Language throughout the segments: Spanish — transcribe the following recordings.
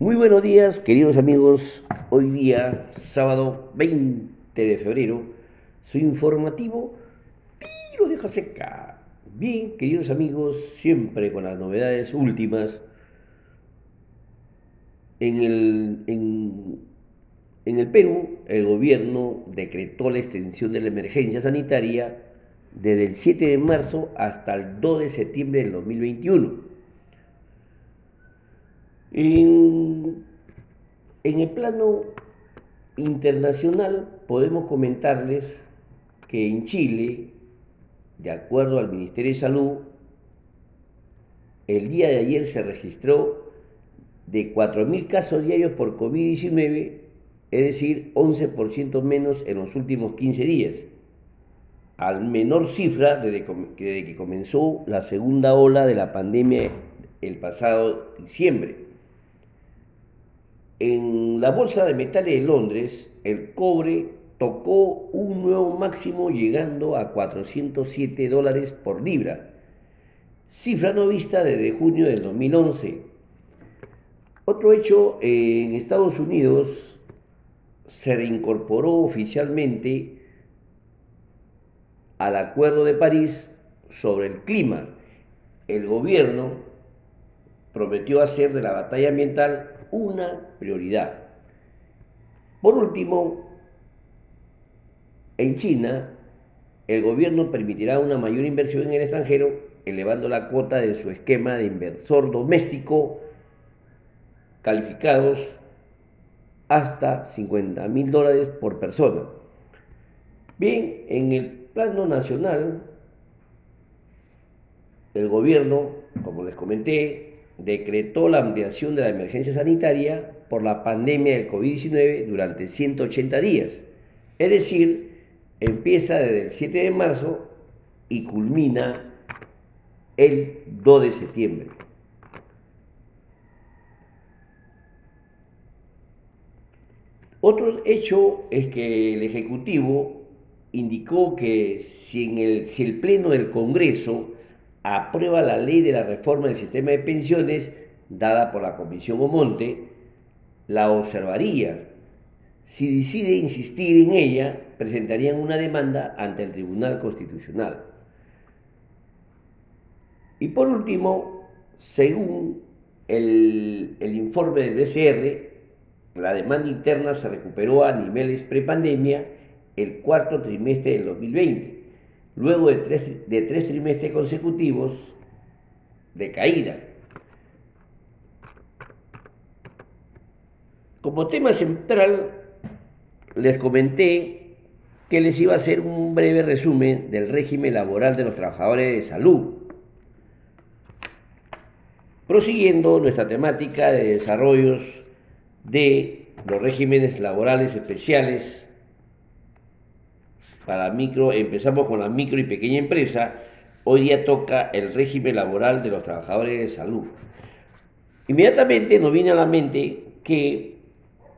Muy buenos días, queridos amigos. Hoy día, sábado 20 de febrero, su informativo tiro deja seca. Bien, queridos amigos, siempre con las novedades últimas. En el, en, en el Perú, el gobierno decretó la extensión de la emergencia sanitaria desde el 7 de marzo hasta el 2 de septiembre del 2021 en, el plano internacional podemos comentarles que en Chile, de acuerdo al Ministerio de Salud, el día de ayer se registró de 4.000 casos diarios por COVID-19, es decir, 11% menos en los últimos 15 días, al menor cifra desde que comenzó la segunda ola de la pandemia el pasado diciembre. En la Bolsa de Metales de Londres, el cobre tocó un nuevo máximo llegando a 407 dólares por libra, cifra no vista desde junio del 2011. Otro hecho, en Estados Unidos se reincorporó oficialmente al Acuerdo de París sobre el clima. El gobierno prometió hacer de la batalla ambiental una prioridad. Por último, en China, el gobierno permitirá una mayor inversión en el extranjero, elevando la cuota de su esquema de inversor doméstico calificados hasta 50 mil dólares por persona. Bien, en el plano nacional, el gobierno, como les comenté, decretó la ampliación de la emergencia sanitaria por la pandemia del COVID-19 durante 180 días. Es decir, empieza desde el 7 de marzo y culmina el 2 de septiembre. Otro hecho es que el Ejecutivo indicó que si, en el, si el Pleno del Congreso aprueba la ley de la reforma del sistema de pensiones dada por la Comisión Omonte, la observaría. Si decide insistir en ella, presentarían una demanda ante el Tribunal Constitucional. Y por último, según el, el informe del BCR, la demanda interna se recuperó a niveles prepandemia el cuarto trimestre del 2020 luego de tres, de tres trimestres consecutivos de caída. Como tema central, les comenté que les iba a hacer un breve resumen del régimen laboral de los trabajadores de salud. Prosiguiendo nuestra temática de desarrollos de los regímenes laborales especiales para micro, empezamos con la micro y pequeña empresa, hoy día toca el régimen laboral de los trabajadores de salud. Inmediatamente nos viene a la mente que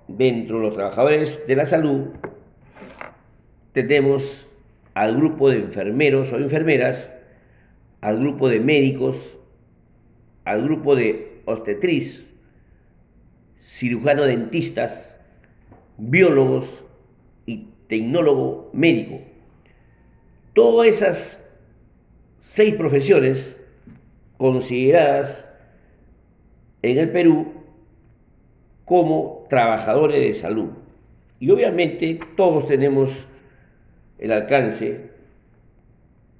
dentro de los trabajadores de la salud tenemos al grupo de enfermeros o enfermeras, al grupo de médicos, al grupo de obstetriz, cirujano dentistas, biólogos tecnólogo médico. Todas esas seis profesiones consideradas en el Perú como trabajadores de salud. Y obviamente todos tenemos el alcance,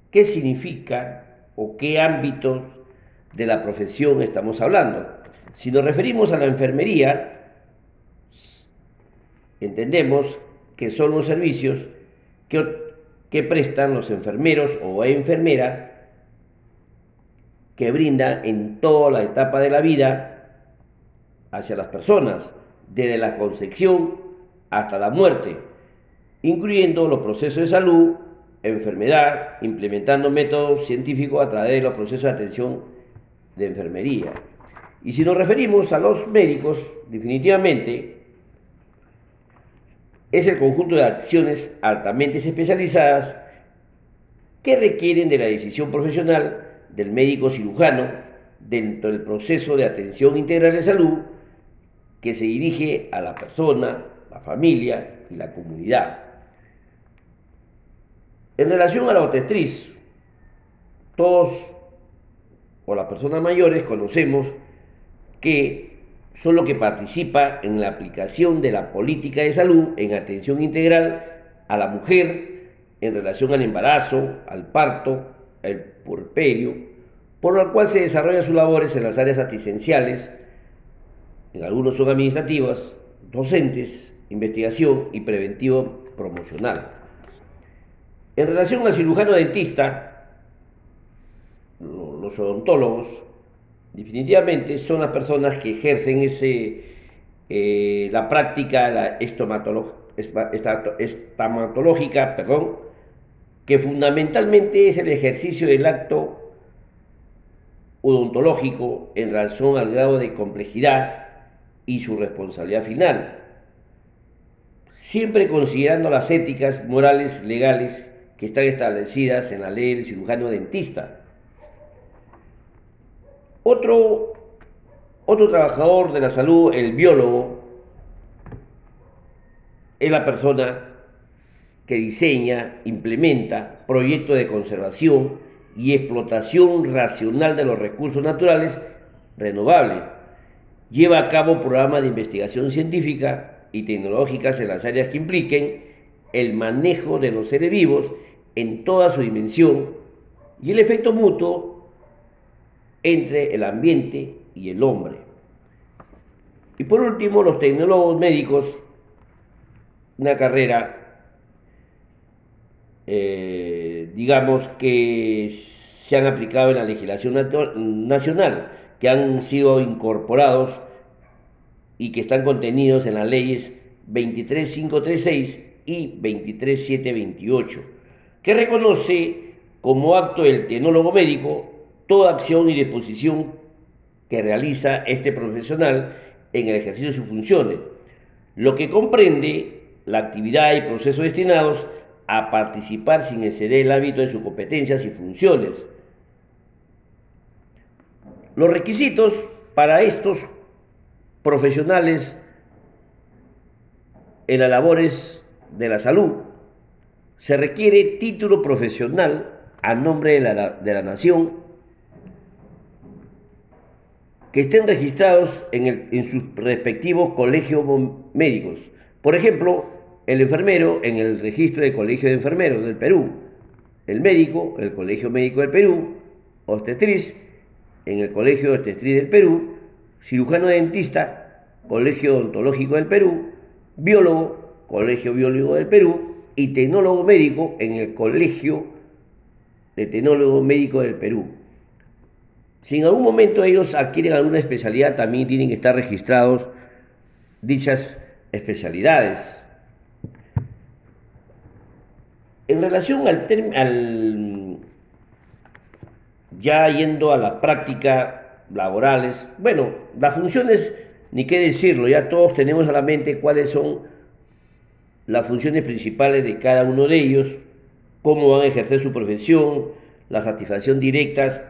qué significa o qué ámbito de la profesión estamos hablando. Si nos referimos a la enfermería, entendemos que son los servicios que, prestan los enfermeros o enfermeras que brindan en toda la etapa de la vida hacia las personas, desde la concepción hasta la muerte, incluyendo los procesos de salud, enfermedad, implementando métodos científicos a través de los procesos de atención de enfermería. Y si nos referimos a los médicos, definitivamente es el conjunto de acciones altamente especializadas que requieren de la decisión profesional del médico cirujano dentro del proceso de atención integral de salud que se dirige a la persona, la familia y la comunidad. En relación a la obstetriz, todos o las personas mayores conocemos que son los que participa en la aplicación de la política de salud en atención integral a la mujer en relación al embarazo, al parto, al porperio, por lo cual se desarrollan sus labores en las áreas asistenciales, en algunos son administrativas, docentes, investigación y preventivo promocional. En relación al cirujano dentista, los odontólogos, definitivamente son las personas que ejercen ese, eh, la práctica estomatológica, perdón, que fundamentalmente es el ejercicio del acto odontológico en relación al grado de complejidad y su responsabilidad final, siempre considerando las éticas, morales, legales que están establecidas en la ley del cirujano dentista. Otro, otro trabajador de la salud, el biólogo, es la persona que diseña, implementa proyectos de conservación y explotación racional de los recursos naturales renovables. Lleva a cabo programas de investigación científica y tecnológicas en las áreas que impliquen el manejo de los seres vivos en toda su dimensión y el efecto mutuo entre el ambiente y el hombre. Y por último, los tecnólogos médicos, una carrera eh, digamos, que se han aplicado en la legislación nacional, que han sido incorporados y que están contenidos en las leyes 23536 y 23728, que reconoce como acto del tecnólogo médico toda acción y disposición que realiza este profesional en el ejercicio de sus funciones, lo que comprende la actividad y procesos destinados a participar sin exceder el hábito de sus competencias y funciones. Los requisitos para estos profesionales en las labores de la salud se requiere título profesional a nombre de la, de la nación que estén registrados en, sus respectivos colegios médicos. Por ejemplo, el enfermero en el registro del Colegio de Enfermeros del Perú, el médico, el Colegio Médico del Perú, obstetriz, en el Colegio de Obstetriz del Perú, cirujano dentista, Colegio Odontológico del Perú, biólogo, Colegio Biólogo del Perú y tecnólogo médico en el Colegio de Tecnólogo Médico del Perú. Si en algún momento ellos adquieren alguna especialidad, también tienen que estar registrados dichas especialidades. En relación al, al ya yendo a la práctica laborales, bueno, las funciones, ni qué decirlo, ya todos tenemos a la mente cuáles son las funciones principales de cada uno de ellos, cómo van a ejercer su profesión, la satisfacción directas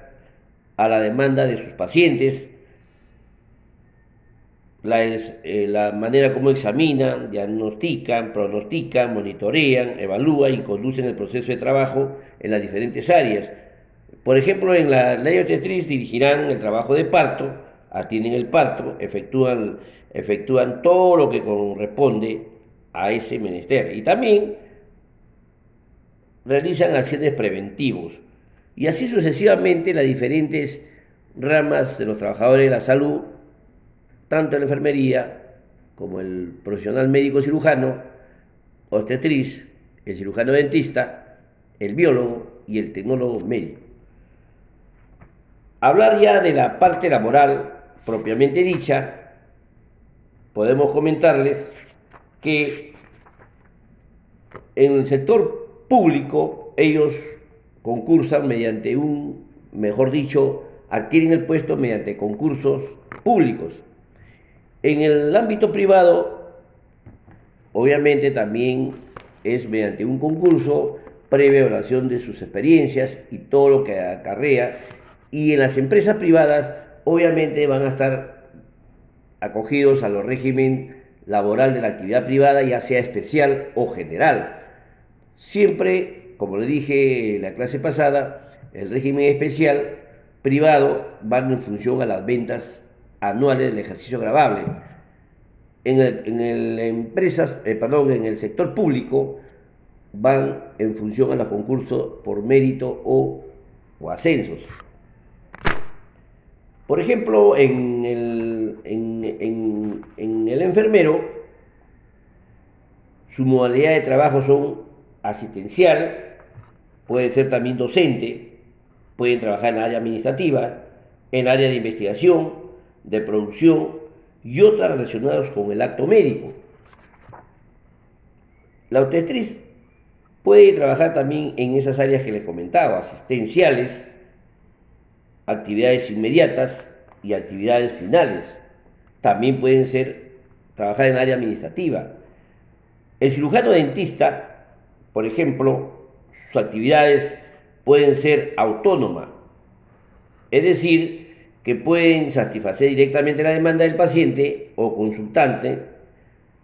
a la demanda de sus pacientes, la, eh, la, manera como examinan, diagnostican, pronostican, monitorean, evalúan y conducen el proceso de trabajo en las diferentes áreas. Por ejemplo, en la ley obstetriz dirigirán el trabajo de parto, atienden el parto, efectúan, efectúan todo lo que corresponde a ese menester y también realizan acciones preventivos. Y así sucesivamente las diferentes ramas de los trabajadores de la salud tanto la enfermería como el profesional médico cirujano, obstetriz, el cirujano dentista, el biólogo y el tecnólogo médico. Hablar ya de la parte laboral propiamente dicha, podemos comentarles que en el sector público ellos concursan mediante un, mejor dicho, adquieren el puesto mediante concursos públicos. En el ámbito privado, obviamente también es mediante un concurso previa evaluación de sus experiencias y todo lo que acarrea. Y en las empresas privadas, obviamente van a estar acogidos a los régimen laboral de la actividad privada, ya sea especial o general. Siempre, como le dije en la clase pasada, el régimen especial privado va en función a las ventas anuales del ejercicio grabable. En el, empresas, eh, perdón, en el sector público van en función a los concursos por mérito o, ascensos. Por ejemplo, en el, en, el enfermero, su modalidad de trabajo son asistencial, puede ser también docente, pueden trabajar en el área administrativa, en el área de investigación, de producción y otras relacionadas con el acto médico. La obstetriz puede trabajar también en esas áreas que les comentaba, asistenciales, actividades inmediatas y actividades finales. También pueden ser trabajar en área administrativa. El cirujano dentista, por ejemplo, sus actividades pueden ser autónomas, es decir, que pueden satisfacer directamente la demanda del paciente o consultante,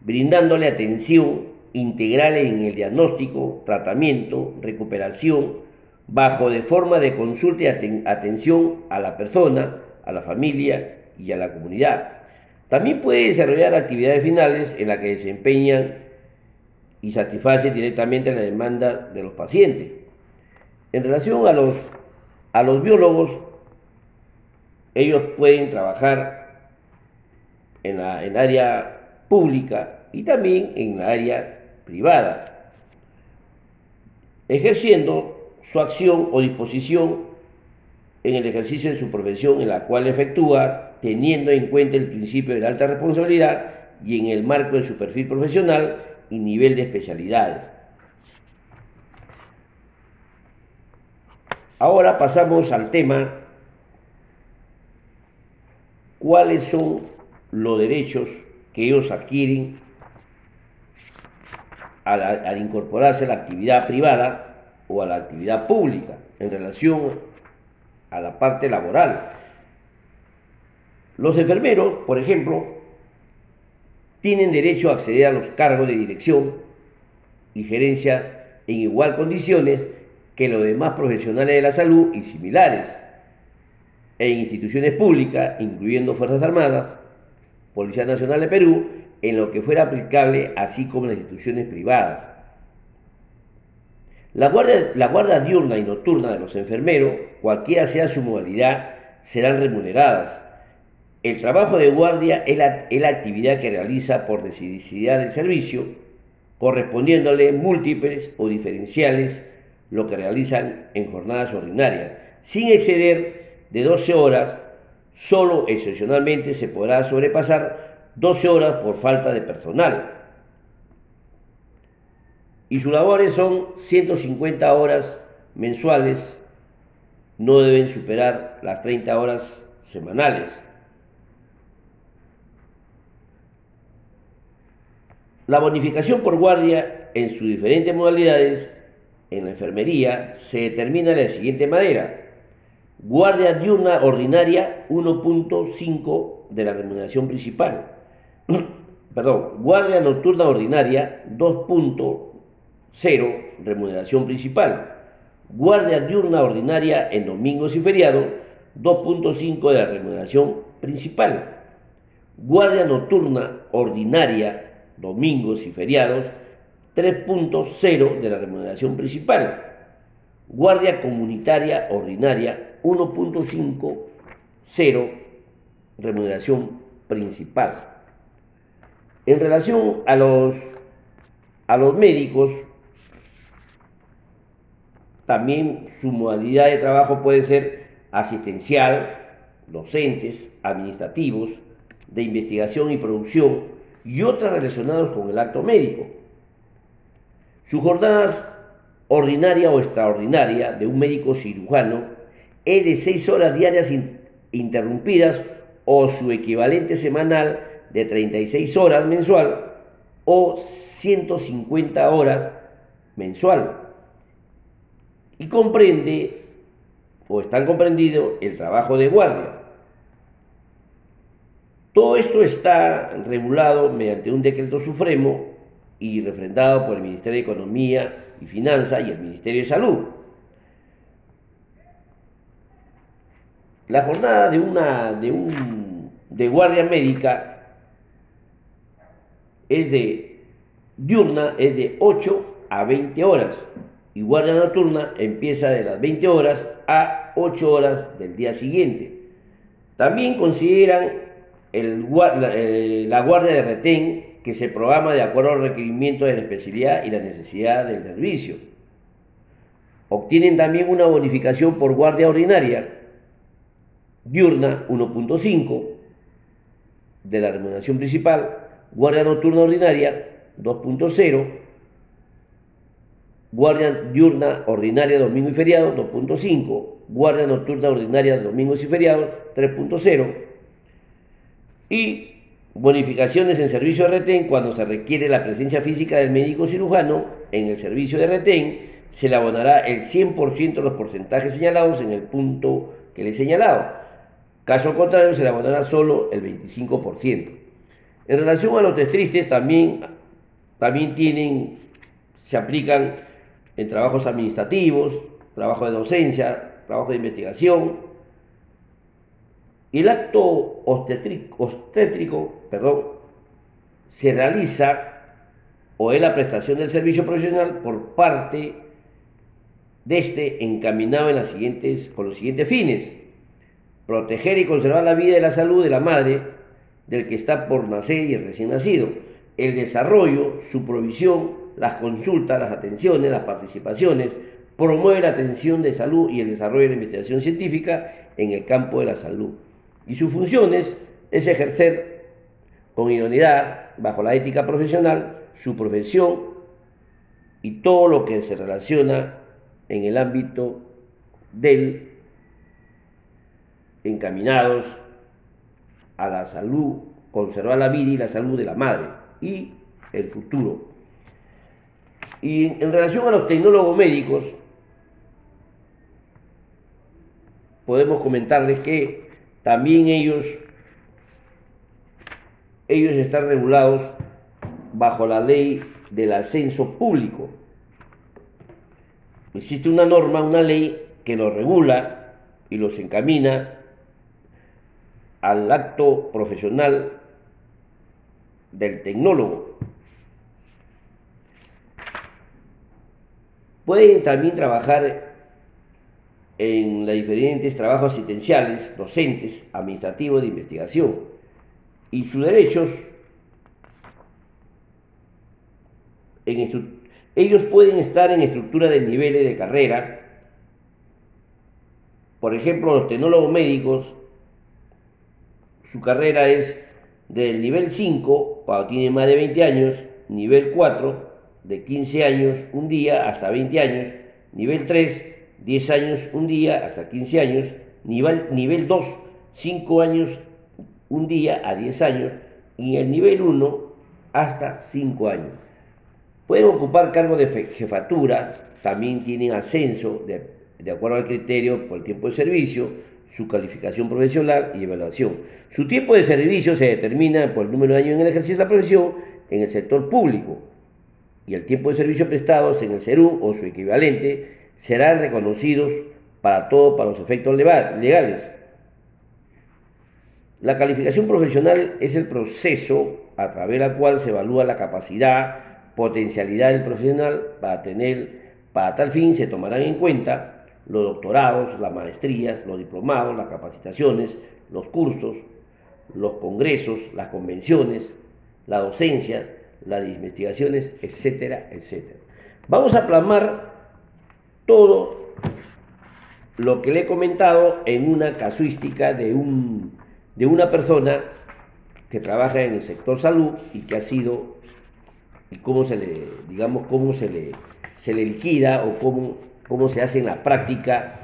brindándole atención integral en el diagnóstico, tratamiento, recuperación, bajo de forma de consulta y atención a la persona, a la familia y a la comunidad. También puede desarrollar actividades finales en las que desempeñan y satisfacen directamente la demanda de los pacientes. En relación a los, a los biólogos, ellos pueden trabajar en la en área pública y también en la área privada, ejerciendo su acción o disposición en el ejercicio de su profesión en la cual efectúa, teniendo en cuenta el principio de la alta responsabilidad y en el marco de su perfil profesional y nivel de especialidades. Ahora pasamos al tema, ¿cuáles son los derechos que ellos adquieren al, al incorporarse a la actividad privada o a la actividad pública en relación a la parte laboral. Los enfermeros, por ejemplo, tienen derecho a acceder a los cargos de dirección y gerencias en igual condiciones que los demás profesionales de la salud y similares, en instituciones públicas, incluyendo Fuerzas Armadas, Policía Nacional de Perú, en lo que fuera aplicable, así como las instituciones privadas. La guardia, diurna y nocturna de los enfermeros, cualquiera sea su modalidad, serán remuneradas. El trabajo de guardia es la, actividad que realiza por necesidad del servicio, correspondiéndole múltiples o diferenciales lo que realizan en jornadas ordinarias, sin exceder de 12 horas, solo excepcionalmente se podrá sobrepasar 12 horas por falta de personal y sus labores son 150 horas mensuales, no deben superar las 30 horas semanales. La bonificación por guardia en sus diferentes modalidades en la enfermería se determina de la siguiente manera. Guardia diurna ordinaria 1.5 de la remuneración principal. Perdón, guardia nocturna ordinaria 2.5 0. Remuneración principal. Guardia diurna ordinaria en domingos y feriados, 2.5 de la remuneración principal. Guardia nocturna ordinaria, domingos y feriados, 3.0 de la remuneración principal. Guardia comunitaria ordinaria, 1.5, 0, remuneración principal. En relación a los, a los médicos, también su modalidad de trabajo puede ser asistencial, docentes, administrativos, de investigación y producción y otras relacionadas con el acto médico. Sus jornadas ordinaria o extraordinaria de un médico cirujano es de 6 horas diarias interrumpidas o su equivalente semanal de 36 horas mensual o 150 horas mensual y comprende o están comprendido el trabajo de guardia. Todo esto está regulado mediante un decreto supremo y refrendado por el Ministerio de Economía y Finanzas y el Ministerio de Salud. La jornada de una de un de guardia médica es de diurna es de 8 a 20 horas y guardia nocturna empieza de las 20 horas a 8 horas del día siguiente. También consideran el, la, guardia de retén que se programa de acuerdo al requerimiento de la especialidad y la necesidad del servicio. Obtienen también una bonificación por guardia ordinaria, diurna 1.5 de la remuneración principal, guardia nocturna ordinaria 2.0 guardia diurna ordinaria domingo y feriado 2.5, guardia nocturna ordinaria domingos y feriados 3.0 y bonificaciones en servicio de retén cuando se requiere la presencia física del médico cirujano en el servicio de retén se le abonará el 100% de los porcentajes señalados en el punto que le he señalado. Caso contrario, se le abonará solo el 25%. En relación a los test tristes, también, también tienen, se aplican en trabajos administrativos, trabajo de docencia, trabajo de investigación. El acto obstétrico, perdón, se realiza o es la prestación del servicio profesional por parte de este encaminado en las siguientes, con los siguientes fines. Proteger y conservar la vida y la salud de la madre, del que está por nacer y el recién nacido. El desarrollo, su provisión, las consultas, las atenciones, las participaciones, promueve la atención de salud y el desarrollo de la investigación científica en el campo de la salud. Y sus funciones es ejercer con idoneidad, bajo la ética profesional, su profesión y todo lo que se relaciona en el ámbito del encaminados a la salud, conservar la vida y la salud de la madre y el futuro. Y en relación a los tecnólogos médicos, podemos comentarles que también ellos, ellos están regulados bajo la ley del ascenso público. Existe una norma, una ley que los regula y los encamina al acto profesional del tecnólogo. Pueden también trabajar en los diferentes trabajos asistenciales, docentes, administrativos de investigación. Y sus derechos, ellos pueden estar en estructura de niveles de carrera. Por ejemplo, los tecnólogos médicos, su carrera es del nivel 5, cuando tienen más de 20 años, nivel 4, de 15 años un día hasta 20 años, nivel 3, 10 años un día hasta 15 años, nivel, nivel 2, 5 años un día a 10 años, y el nivel 1 hasta 5 años. Pueden ocupar cargo de jefatura, también tienen ascenso de, de acuerdo al criterio por el tiempo de servicio, su calificación profesional y evaluación. Su tiempo de servicio se determina por el número de años en el ejercicio de la profesión en el sector público y el tiempo de servicio prestados en el CERU o su equivalente serán reconocidos para todo para los efectos legales. La calificación profesional es el proceso a través del cual se evalúa la capacidad, potencialidad del profesional para tener, para tal fin se tomarán en cuenta los doctorados, las maestrías, los diplomados, las capacitaciones, los cursos, los congresos, las convenciones, la docencia, las investigaciones, etcétera, etcétera. Vamos a plasmar todo lo que le he comentado en una casuística de, un, de una persona que trabaja en el sector salud y que ha sido, y cómo se le, digamos, cómo se le, se le liquida o cómo, cómo se hace en la práctica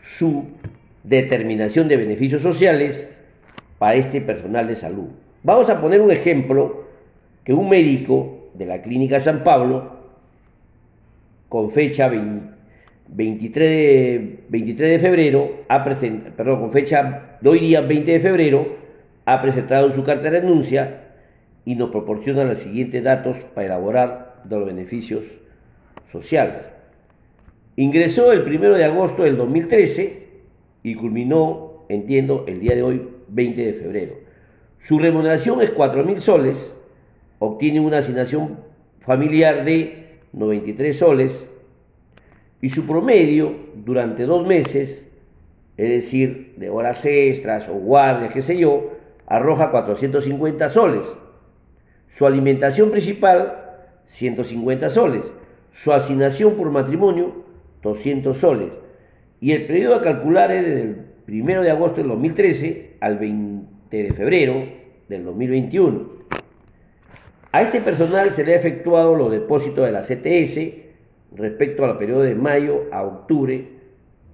su determinación de beneficios sociales para este personal de salud. Vamos a poner un ejemplo que un médico de la Clínica San Pablo, con fecha 23 de, 23 de febrero, ha perdón, con fecha de hoy día 20 de febrero, ha presentado su carta de renuncia y nos proporciona los siguientes datos para elaborar los beneficios sociales. Ingresó el 1 de agosto del 2013 y culminó, entiendo, el día de hoy, 20 de febrero. Su remuneración es 4.000 soles, obtiene una asignación familiar de 93 soles y su promedio durante dos meses, es decir, de horas extras o guardias, qué sé yo, arroja 450 soles. Su alimentación principal, 150 soles. Su asignación por matrimonio, 200 soles. Y el periodo a calcular es desde el 1 de agosto del 2013 al 20 de febrero del 2021. A este personal se le ha efectuado los depósitos de la CTS respecto al periodo de mayo a octubre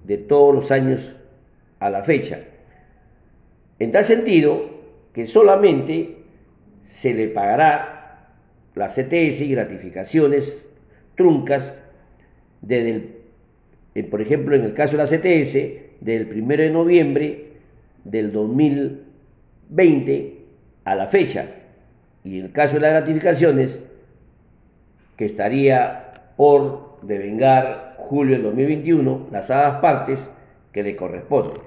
de todos los años a la fecha. En tal sentido que solamente se le pagará la CTS y gratificaciones truncas desde el, eh, por ejemplo, en el caso de la CTS, del 1 de noviembre del 2020 a la fecha. Y en el caso de las gratificaciones, que estaría por devengar julio del 2021, las hadas partes que le corresponden.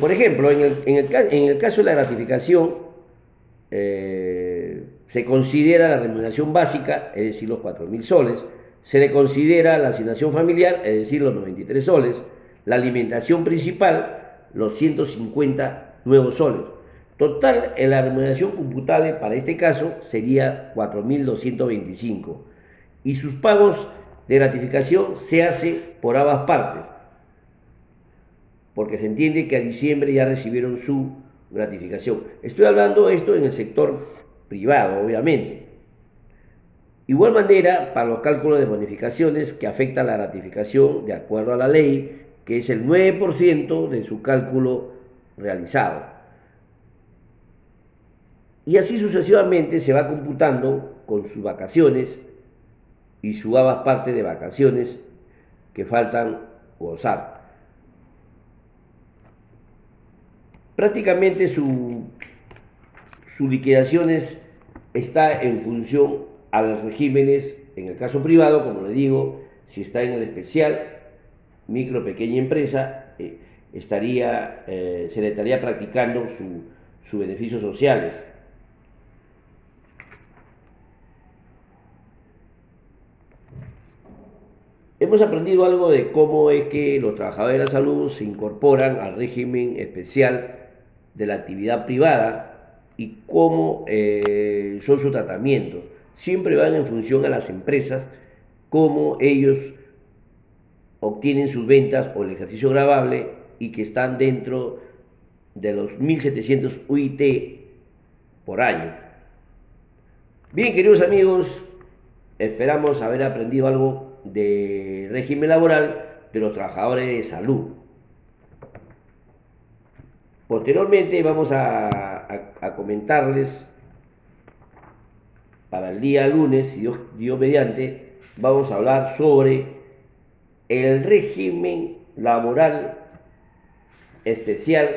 por ejemplo, en el, en el caso de la gratificación, eh, se considera la remuneración básica, es decir, los 4.000 soles, se le considera la asignación familiar, es decir, los 93 soles, la alimentación principal, los 150 nuevos soles. Total, en la remuneración computable para este caso sería 4.225 y sus pagos de gratificación se hace por ambas partes, porque se entiende que a diciembre ya recibieron su gratificación. Estoy hablando esto en el sector privado, obviamente. Igual manera, para los cálculos de bonificaciones que afectan la gratificación de acuerdo a la ley, que es el 9% de su cálculo realizado. Y así sucesivamente se va computando con sus vacaciones y su ambas parte de vacaciones que faltan gozar. prácticamente su, su liquidación está en función a los regímenes, en el caso privado, como le digo, si está en el especial, micro, pequeña empresa, eh, estaría, eh, se le estaría practicando sus beneficios sociales. Hemos aprendido algo de cómo es que los trabajadores de la salud se incorporan al régimen especial de la actividad privada y cómo eh, son su tratamiento. Siempre van en función a las empresas, cómo ellos obtienen sus ventas o el ejercicio grabable y que están dentro de los 1.700 UIT por año. Bien, queridos amigos, esperamos haber aprendido algo de régimen laboral de los trabajadores de salud. Posteriormente vamos a, comentarles para el día lunes, si Dios, Dios mediante, vamos a hablar sobre el régimen laboral especial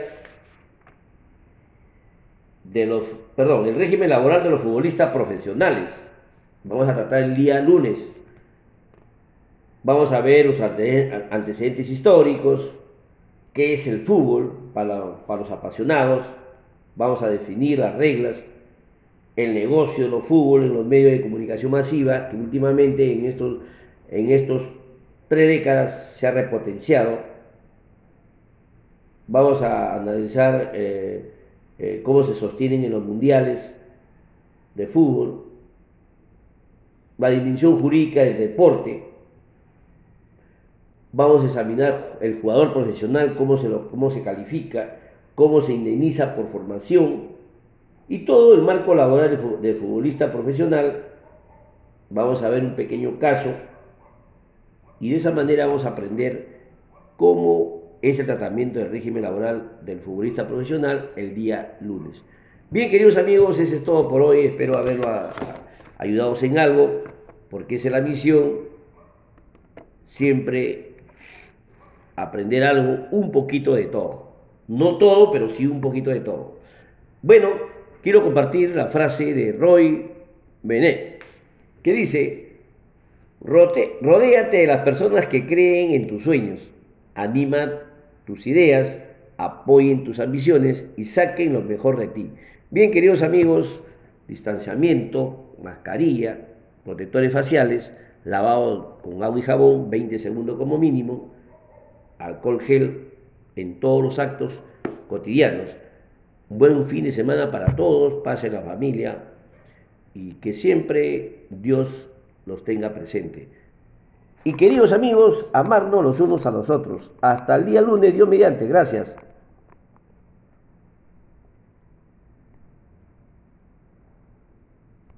de los, perdón, el régimen laboral de los futbolistas profesionales. Vamos a tratar el día lunes. Vamos a ver los antecedentes históricos, qué es el fútbol para, los apasionados, vamos a definir las reglas, el negocio de los fútbol en los medios de comunicación masiva, que últimamente en estos, en estos tres décadas se ha repotenciado. Vamos a analizar eh, eh, cómo se sostienen en los mundiales de fútbol, la dimensión jurídica del deporte, Vamos a examinar el jugador profesional, cómo se, cómo se califica, cómo se indemniza por formación y todo el marco laboral de futbolista profesional. Vamos a ver un pequeño caso y de esa manera vamos a aprender cómo es el tratamiento del régimen laboral del futbolista profesional el día lunes. Bien, queridos amigos, eso es todo por hoy. Espero haberlo ayudado en algo, porque esa es la misión. Siempre aprender algo, un poquito de todo. No todo, pero sí un poquito de todo. Bueno, quiero compartir la frase de Roy Benet, que dice, rodéate de las personas que creen en tus sueños, anima tus ideas, apoyen tus ambiciones y saquen lo mejor de ti. Bien, queridos amigos, distanciamiento, mascarilla, protectores faciales, lavado con agua y jabón, 20 segundos como mínimo, alcohol gel en todos los actos cotidianos. buen fin de semana para todos, pase la familia y que siempre Dios los tenga presente. Y queridos amigos, amarnos los unos a los otros. Hasta el día lunes, Dios mediante. Gracias.